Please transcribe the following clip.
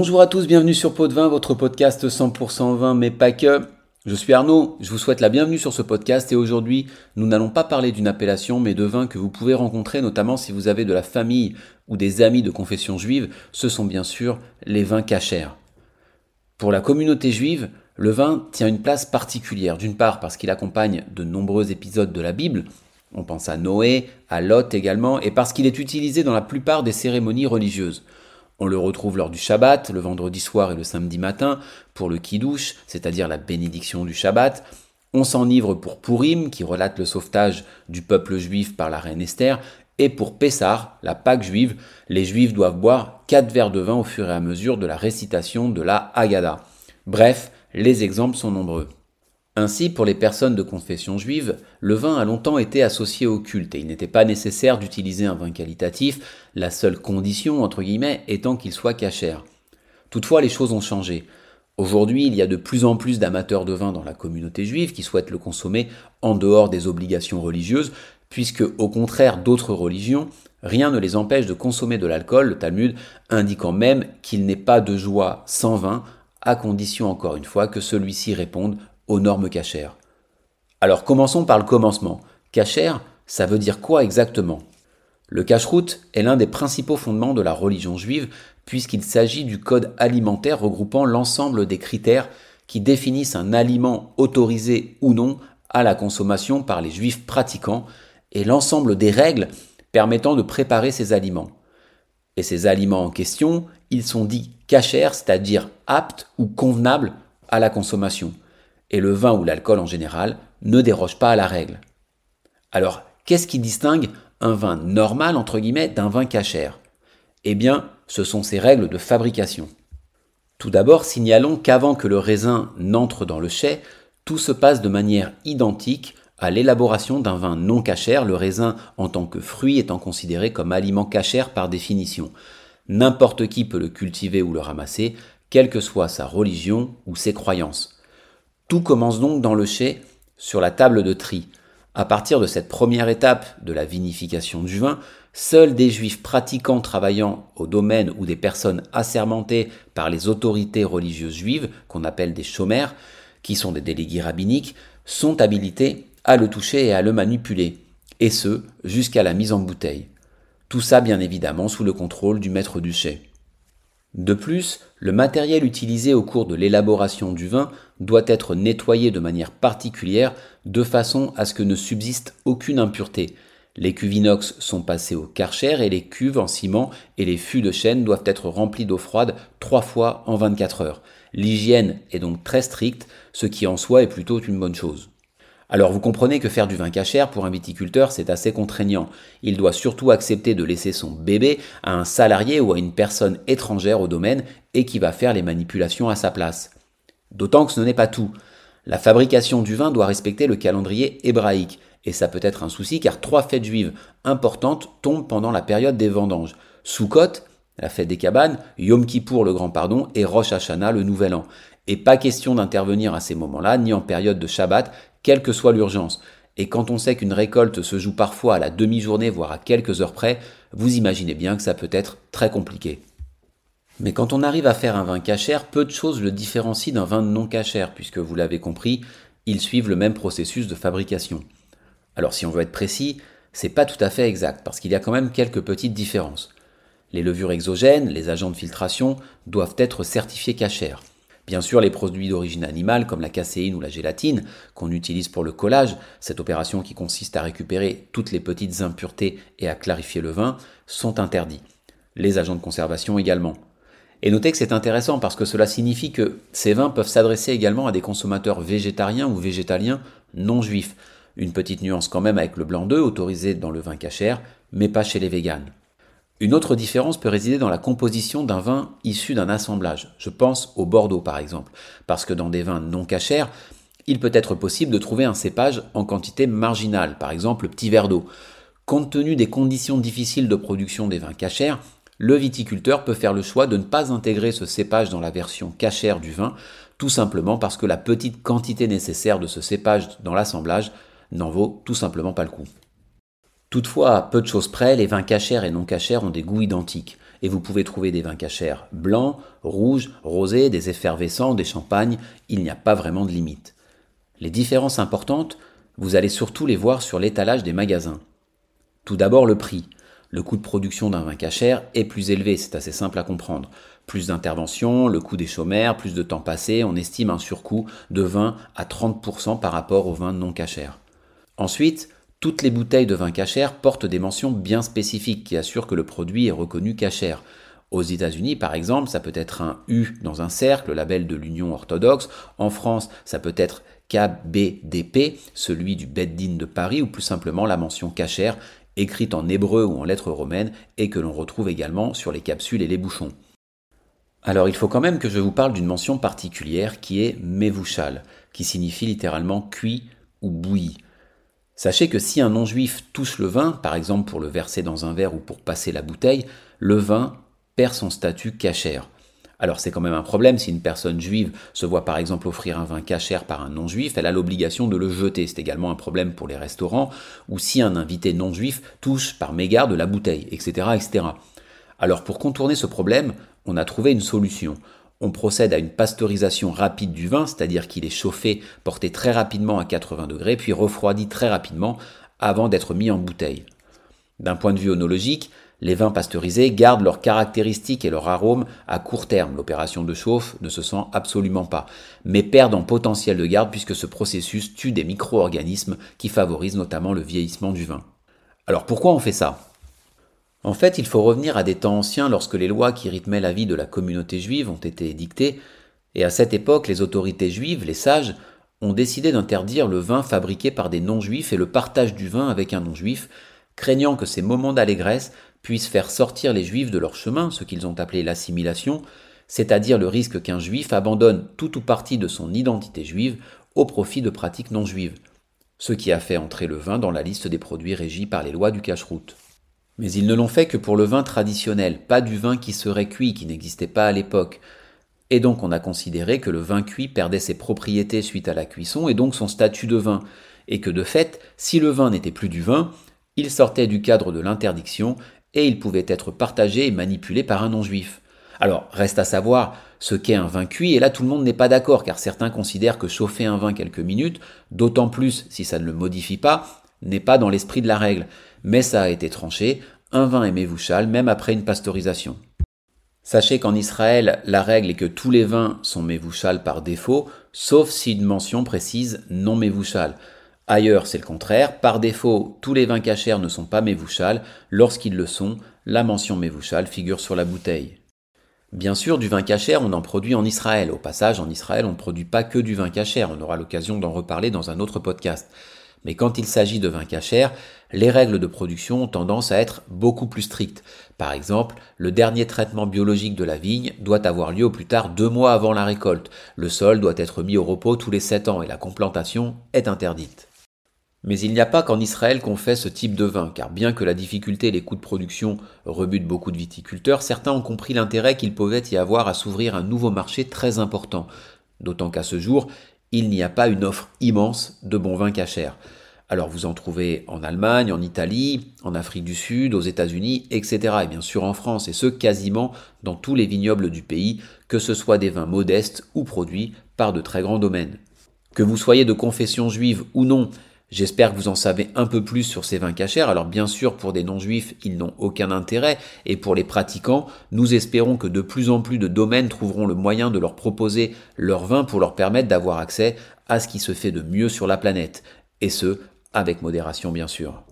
Bonjour à tous, bienvenue sur Pot de Vin, votre podcast 100% vin, mais pas que. Je suis Arnaud, je vous souhaite la bienvenue sur ce podcast et aujourd'hui, nous n'allons pas parler d'une appellation, mais de vins que vous pouvez rencontrer, notamment si vous avez de la famille ou des amis de confession juive. Ce sont bien sûr les vins cachers. Pour la communauté juive, le vin tient une place particulière, d'une part parce qu'il accompagne de nombreux épisodes de la Bible, on pense à Noé, à Lot également, et parce qu'il est utilisé dans la plupart des cérémonies religieuses. On le retrouve lors du Shabbat, le vendredi soir et le samedi matin, pour le Kiddush, c'est-à-dire la bénédiction du Shabbat. On s'enivre pour Purim, qui relate le sauvetage du peuple juif par la reine Esther. Et pour Pessar, la Pâque juive, les juifs doivent boire quatre verres de vin au fur et à mesure de la récitation de la Haggadah. Bref, les exemples sont nombreux. Ainsi, pour les personnes de confession juive, le vin a longtemps été associé au culte et il n'était pas nécessaire d'utiliser un vin qualitatif, la seule condition, étant qu'il soit cachère. Toutefois, les choses ont changé. Aujourd'hui, il y a de plus en plus d'amateurs de vin dans la communauté juive qui souhaitent le consommer en dehors des obligations religieuses, puisque, au contraire d'autres religions, rien ne les empêche de consommer de l'alcool, le Talmud indiquant même qu'il n'est pas de joie sans vin, à condition encore une fois que celui-ci réponde normes cachères. Alors commençons par le commencement. Cachère, ça veut dire quoi exactement? Le cache-route est l'un des principaux fondements de la religion juive puisqu'il s'agit du code alimentaire regroupant l'ensemble des critères qui définissent un aliment autorisé ou non à la consommation par les juifs pratiquants et l'ensemble des règles permettant de préparer ces aliments. Et ces aliments en question, ils sont dits cachères, c'est-à-dire aptes ou convenables à la consommation et le vin ou l'alcool en général ne déroge pas à la règle. Alors, qu'est-ce qui distingue un vin normal, entre guillemets, d'un vin cachère? Eh bien, ce sont ses règles de fabrication. Tout d'abord, signalons qu'avant que le raisin n'entre dans le chai, tout se passe de manière identique à l'élaboration d'un vin non cachère, le raisin en tant que fruit étant considéré comme aliment cachère par définition. N'importe qui peut le cultiver ou le ramasser, quelle que soit sa religion ou ses croyances. Tout commence donc dans le chai, sur la table de tri. À partir de cette première étape de la vinification du vin, seuls des juifs pratiquants travaillant au domaine ou des personnes assermentées par les autorités religieuses juives, qu'on appelle des chômères, qui sont des délégués rabbiniques, sont habilités à le toucher et à le manipuler, et ce, jusqu'à la mise en bouteille. Tout ça bien évidemment sous le contrôle du maître du chai. De plus, le matériel utilisé au cours de l'élaboration du vin doit être nettoyé de manière particulière de façon à ce que ne subsiste aucune impureté. Les cuves inox sont passées au karcher et les cuves en ciment et les fûts de chêne doivent être remplis d'eau froide trois fois en 24 heures. L'hygiène est donc très stricte, ce qui en soi est plutôt une bonne chose. Alors vous comprenez que faire du vin cachère pour un viticulteur, c'est assez contraignant. Il doit surtout accepter de laisser son bébé à un salarié ou à une personne étrangère au domaine et qui va faire les manipulations à sa place. D'autant que ce n'est pas tout. La fabrication du vin doit respecter le calendrier hébraïque, et ça peut être un souci car trois fêtes juives importantes tombent pendant la période des vendanges. Sukkot, la fête des cabanes, Yom Kippour le grand pardon et Rosh Hashanah le nouvel an. Et pas question d'intervenir à ces moments-là, ni en période de Shabbat, quelle que soit l'urgence. Et quand on sait qu'une récolte se joue parfois à la demi-journée, voire à quelques heures près, vous imaginez bien que ça peut être très compliqué. Mais quand on arrive à faire un vin cachère, peu de choses le différencient d'un vin non cachère, puisque vous l'avez compris, ils suivent le même processus de fabrication. Alors si on veut être précis, c'est pas tout à fait exact, parce qu'il y a quand même quelques petites différences. Les levures exogènes, les agents de filtration, doivent être certifiés cachères. Bien sûr, les produits d'origine animale comme la caséine ou la gélatine qu'on utilise pour le collage, cette opération qui consiste à récupérer toutes les petites impuretés et à clarifier le vin, sont interdits. Les agents de conservation également. Et notez que c'est intéressant parce que cela signifie que ces vins peuvent s'adresser également à des consommateurs végétariens ou végétaliens non juifs. Une petite nuance quand même avec le blanc d'œuf autorisé dans le vin cachère, mais pas chez les véganes. Une autre différence peut résider dans la composition d'un vin issu d'un assemblage. Je pense au Bordeaux par exemple, parce que dans des vins non cachers, il peut être possible de trouver un cépage en quantité marginale, par exemple le petit verre d'eau. Compte tenu des conditions difficiles de production des vins cachers, le viticulteur peut faire le choix de ne pas intégrer ce cépage dans la version cachère du vin, tout simplement parce que la petite quantité nécessaire de ce cépage dans l'assemblage n'en vaut tout simplement pas le coup. Toutefois, à peu de choses près, les vins cachers et non cachers ont des goûts identiques. et vous pouvez trouver des vins cachers blancs, rouges, rosés, des effervescents, des champagnes, il n'y a pas vraiment de limite. Les différences importantes, vous allez surtout les voir sur l'étalage des magasins. Tout d'abord le prix. Le coût de production d'un vin cachère est plus élevé, c'est assez simple à comprendre. Plus d'intervention, le coût des chômeurs, plus de temps passé, on estime un surcoût de 20 à 30% par rapport au vin non cachère. Ensuite, toutes les bouteilles de vin cachère portent des mentions bien spécifiques qui assurent que le produit est reconnu cachère. Aux États-Unis, par exemple, ça peut être un U dans un cercle, label de l'Union orthodoxe. En France, ça peut être KBDP, celui du Beddin de Paris, ou plus simplement la mention cachère, écrite en hébreu ou en lettres romaines, et que l'on retrouve également sur les capsules et les bouchons. Alors il faut quand même que je vous parle d'une mention particulière qui est mevouchal, qui signifie littéralement cuit ou bouilli. Sachez que si un non-juif touche le vin, par exemple pour le verser dans un verre ou pour passer la bouteille, le vin perd son statut cachère. Alors c'est quand même un problème si une personne juive se voit par exemple offrir un vin cachère par un non-juif, elle a l'obligation de le jeter. C'est également un problème pour les restaurants, ou si un invité non-juif touche par mégarde la bouteille, etc., etc. Alors pour contourner ce problème, on a trouvé une solution on procède à une pasteurisation rapide du vin, c'est-à-dire qu'il est chauffé, porté très rapidement à 80 degrés, puis refroidi très rapidement avant d'être mis en bouteille. D'un point de vue onologique, les vins pasteurisés gardent leurs caractéristiques et leur arôme à court terme. L'opération de chauffe ne se sent absolument pas, mais perdent en potentiel de garde puisque ce processus tue des micro-organismes qui favorisent notamment le vieillissement du vin. Alors pourquoi on fait ça? En fait, il faut revenir à des temps anciens lorsque les lois qui rythmaient la vie de la communauté juive ont été édictées, et à cette époque, les autorités juives, les sages, ont décidé d'interdire le vin fabriqué par des non-juifs et le partage du vin avec un non-juif, craignant que ces moments d'allégresse puissent faire sortir les juifs de leur chemin, ce qu'ils ont appelé l'assimilation, c'est-à-dire le risque qu'un juif abandonne tout ou partie de son identité juive au profit de pratiques non juives, ce qui a fait entrer le vin dans la liste des produits régis par les lois du cache-route. Mais ils ne l'ont fait que pour le vin traditionnel, pas du vin qui serait cuit, qui n'existait pas à l'époque. Et donc on a considéré que le vin cuit perdait ses propriétés suite à la cuisson et donc son statut de vin, et que de fait, si le vin n'était plus du vin, il sortait du cadre de l'interdiction et il pouvait être partagé et manipulé par un non-juif. Alors, reste à savoir ce qu'est un vin cuit, et là tout le monde n'est pas d'accord, car certains considèrent que chauffer un vin quelques minutes, d'autant plus si ça ne le modifie pas, n'est pas dans l'esprit de la règle mais ça a été tranché, un vin est mévouchal même après une pasteurisation. Sachez qu'en Israël, la règle est que tous les vins sont mévouchal par défaut, sauf si une mention précise non mévouchal. Ailleurs, c'est le contraire. Par défaut, tous les vins cachers ne sont pas mévouchal. Lorsqu'ils le sont, la mention mévouchal figure sur la bouteille. Bien sûr, du vin cachère, on en produit en Israël. Au passage, en Israël, on ne produit pas que du vin cachère. On aura l'occasion d'en reparler dans un autre podcast. Mais quand il s'agit de vin cachère, les règles de production ont tendance à être beaucoup plus strictes. Par exemple, le dernier traitement biologique de la vigne doit avoir lieu au plus tard deux mois avant la récolte. Le sol doit être mis au repos tous les sept ans et la complantation est interdite. Mais il n'y a pas qu'en Israël qu'on fait ce type de vin, car bien que la difficulté et les coûts de production rebutent beaucoup de viticulteurs, certains ont compris l'intérêt qu'il pouvait y avoir à s'ouvrir un nouveau marché très important. D'autant qu'à ce jour, il n'y a pas une offre immense de bons vins cachers. Alors vous en trouvez en Allemagne, en Italie, en Afrique du Sud, aux États-Unis, etc. Et bien sûr en France, et ce quasiment dans tous les vignobles du pays, que ce soit des vins modestes ou produits par de très grands domaines. Que vous soyez de confession juive ou non, J'espère que vous en savez un peu plus sur ces vins cachers. Alors bien sûr, pour des non-juifs, ils n'ont aucun intérêt. Et pour les pratiquants, nous espérons que de plus en plus de domaines trouveront le moyen de leur proposer leur vin pour leur permettre d'avoir accès à ce qui se fait de mieux sur la planète. Et ce, avec modération bien sûr.